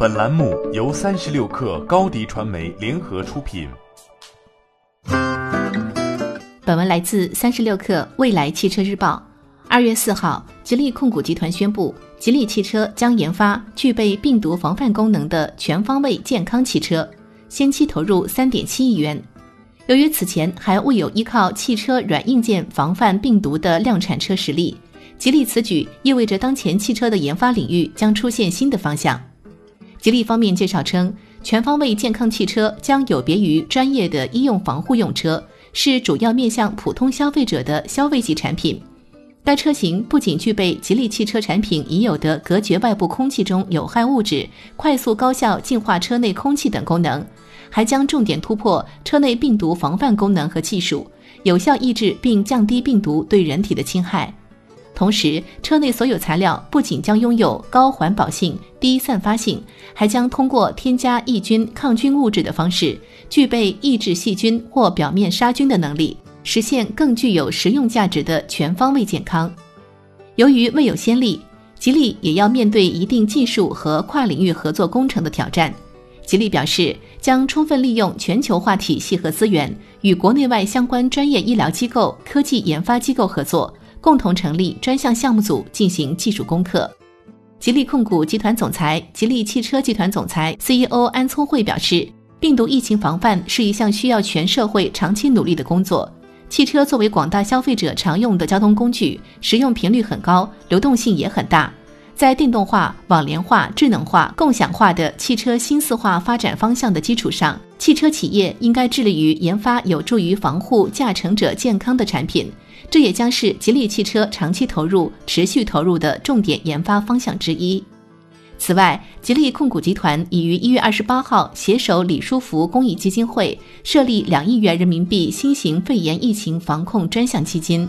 本栏目由三十六克高低传媒联合出品。本文来自三十六克未来汽车日报。二月四号，吉利控股集团宣布，吉利汽车将研发具备病毒防范功能的全方位健康汽车，先期投入三点七亿元。由于此前还未有依靠汽车软硬件防范病毒的量产车实力，吉利此举意味着当前汽车的研发领域将出现新的方向。吉利方面介绍称，全方位健康汽车将有别于专业的医用防护用车，是主要面向普通消费者的消费级产品。该车型不仅具备吉利汽车产品已有的隔绝外部空气中有害物质、快速高效净化车内空气等功能，还将重点突破车内病毒防范功能和技术，有效抑制并降低病毒对人体的侵害。同时，车内所有材料不仅将拥有高环保性、低散发性，还将通过添加抑菌抗菌物质的方式，具备抑制细菌或表面杀菌的能力，实现更具有实用价值的全方位健康。由于未有先例，吉利也要面对一定技术和跨领域合作工程的挑战。吉利表示，将充分利用全球化体系和资源，与国内外相关专业医疗机构、科技研发机构合作。共同成立专项项目组进行技术攻克。吉利控股集团总裁、吉利汽车集团总裁 CEO 安聪慧表示，病毒疫情防范是一项需要全社会长期努力的工作。汽车作为广大消费者常用的交通工具，使用频率很高，流动性也很大。在电动化、网联化、智能化、共享化的汽车新四化发展方向的基础上，汽车企业应该致力于研发有助于防护驾乘者健康的产品。这也将是吉利汽车长期投入、持续投入的重点研发方向之一。此外，吉利控股集团已于一月二十八号携手李书福公益基金会设立两亿元人民币新型肺炎疫情防控专项基金。